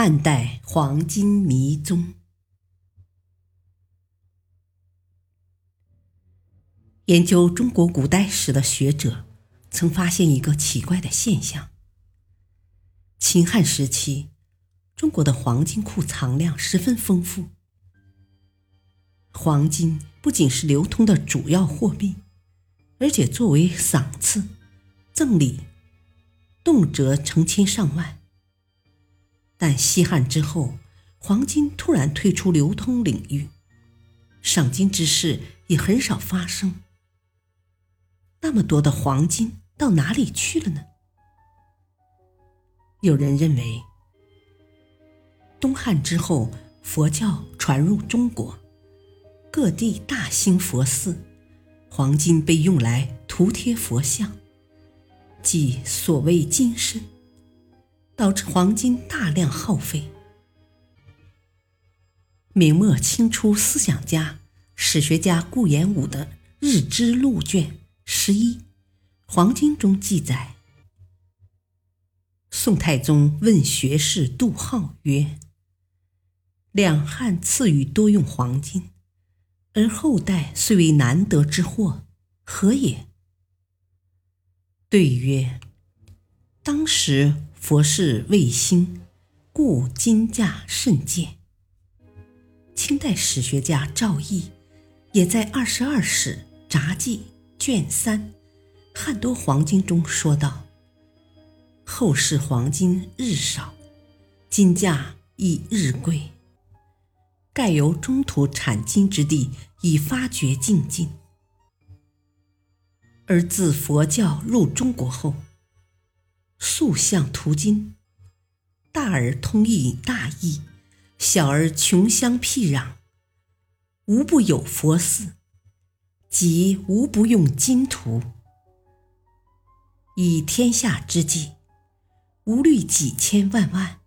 汉代黄金迷踪。研究中国古代史的学者曾发现一个奇怪的现象：秦汉时期，中国的黄金库藏量十分丰富。黄金不仅是流通的主要货币，而且作为赏赐、赠礼，动辄成千上万。但西汉之后，黄金突然退出流通领域，赏金之事也很少发生。那么多的黄金到哪里去了呢？有人认为，东汉之后佛教传入中国，各地大兴佛寺，黄金被用来涂贴佛像，即所谓金身。导致黄金大量耗费。明末清初思想家、史学家顾炎武的《日支录》卷十一《黄金》中记载：宋太宗问学士杜浩曰：“两汉赐予多用黄金，而后代虽为难得之货，何也？”对曰：“当时。”佛事未兴，故金价甚贱。清代史学家赵翼也在《二十二史札记》卷三《汉多黄金》中说道：“后世黄金日少，金价亦日贵，盖由中土产金之地已发掘尽尽，而自佛教入中国后。”塑像涂金，大而通义大义，小而穷乡僻壤，无不有佛寺，即无不用金涂。以天下之计，无虑几千万万，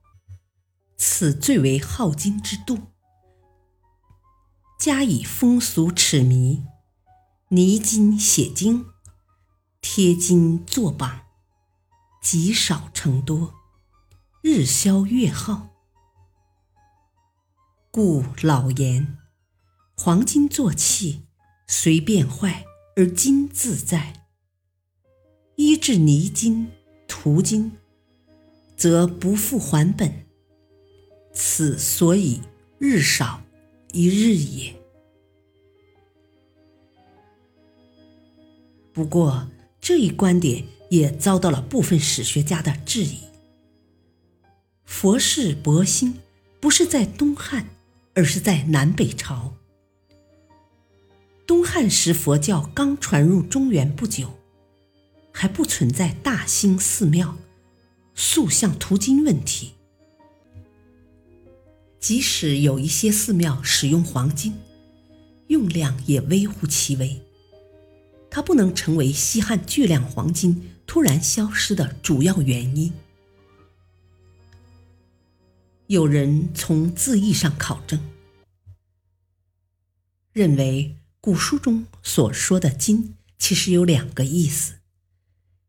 此最为耗金之度。加以风俗痴迷，泥金写经，贴金作榜。积少成多，日消月耗，故老言：黄金作器，虽变坏而金自在。依至泥金、涂金，则不复还本。此所以日少一日也。不过这一观点。也遭到了部分史学家的质疑。佛事博兴不是在东汉，而是在南北朝。东汉时佛教刚传入中原不久，还不存在大兴寺庙、塑像涂金问题。即使有一些寺庙使用黄金，用量也微乎其微。它不能成为西汉巨量黄金突然消失的主要原因。有人从字义上考证，认为古书中所说的“金”其实有两个意思：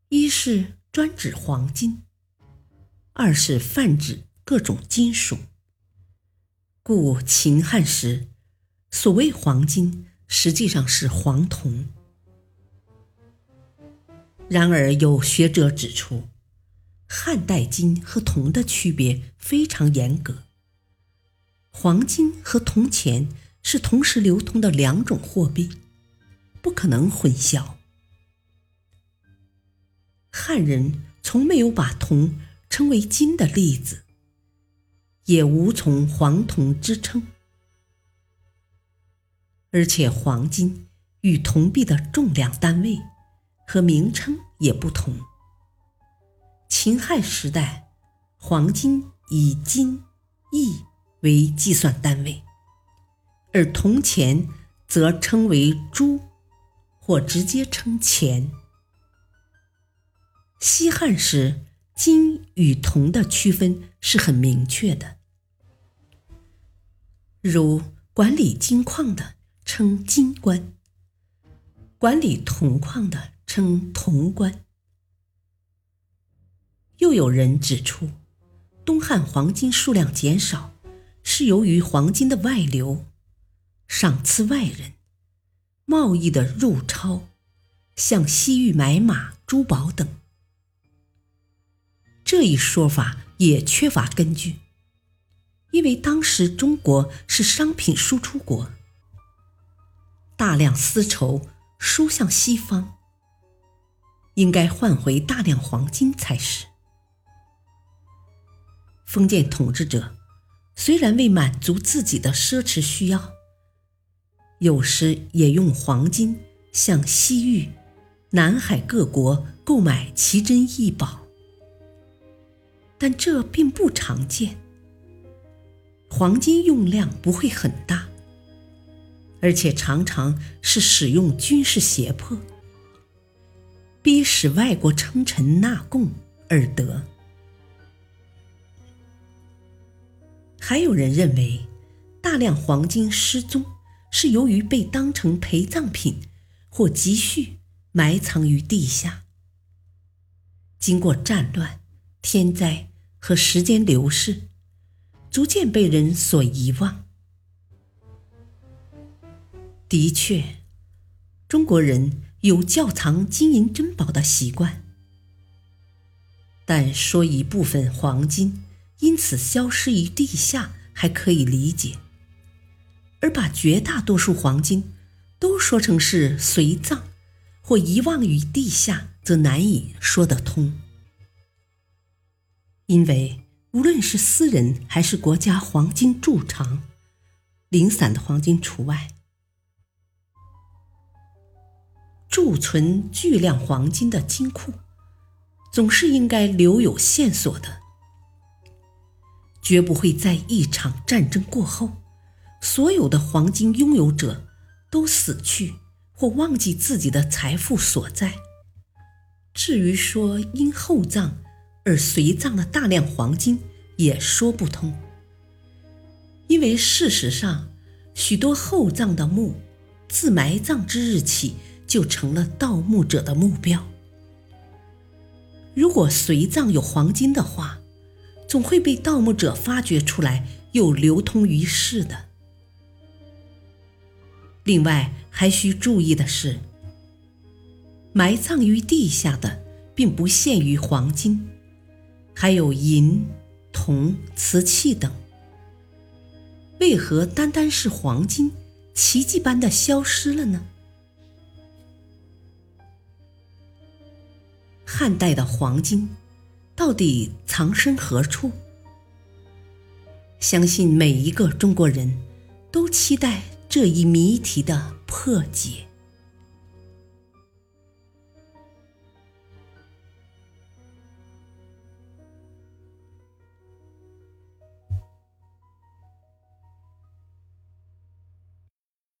一是专指黄金，二是泛指各种金属。故秦汉时所谓黄金，实际上是黄铜。然而，有学者指出，汉代金和铜的区别非常严格。黄金和铜钱是同时流通的两种货币，不可能混淆。汉人从没有把铜称为金的例子，也无从黄铜之称。而且，黄金与铜币的重量单位。和名称也不同。秦汉时代，黄金以斤、亿为计算单位，而铜钱则称为铢，或直接称钱。西汉时，金与铜的区分是很明确的，如管理金矿的称金官，管理铜矿的称潼关。又有人指出，东汉黄金数量减少，是由于黄金的外流、赏赐外人、贸易的入超、向西域买马、珠宝等。这一说法也缺乏根据，因为当时中国是商品输出国，大量丝绸输向西方，应该换回大量黄金才是。封建统治者虽然为满足自己的奢侈需要，有时也用黄金向西域、南海各国购买奇珍异宝，但这并不常见。黄金用量不会很大，而且常常是使用军事胁迫，逼使外国称臣纳贡而得。还有人认为，大量黄金失踪是由于被当成陪葬品或积蓄埋藏于地下，经过战乱、天灾和时间流逝，逐渐被人所遗忘。的确，中国人有窖藏金银珍宝的习惯，但说一部分黄金。因此消失于地下还可以理解，而把绝大多数黄金都说成是随葬或遗忘于地下，则难以说得通。因为无论是私人还是国家黄金贮藏，零散的黄金除外，贮存巨量黄金的金库，总是应该留有线索的。绝不会在一场战争过后，所有的黄金拥有者都死去或忘记自己的财富所在。至于说因厚葬而随葬了大量黄金，也说不通。因为事实上，许多厚葬的墓，自埋葬之日起就成了盗墓者的目标。如果随葬有黄金的话，总会被盗墓者发掘出来，又流通于世的。另外，还需注意的是，埋葬于地下的并不限于黄金，还有银、铜、瓷器等。为何单单是黄金奇迹般的消失了呢？汉代的黄金。到底藏身何处？相信每一个中国人都期待这一谜题的破解。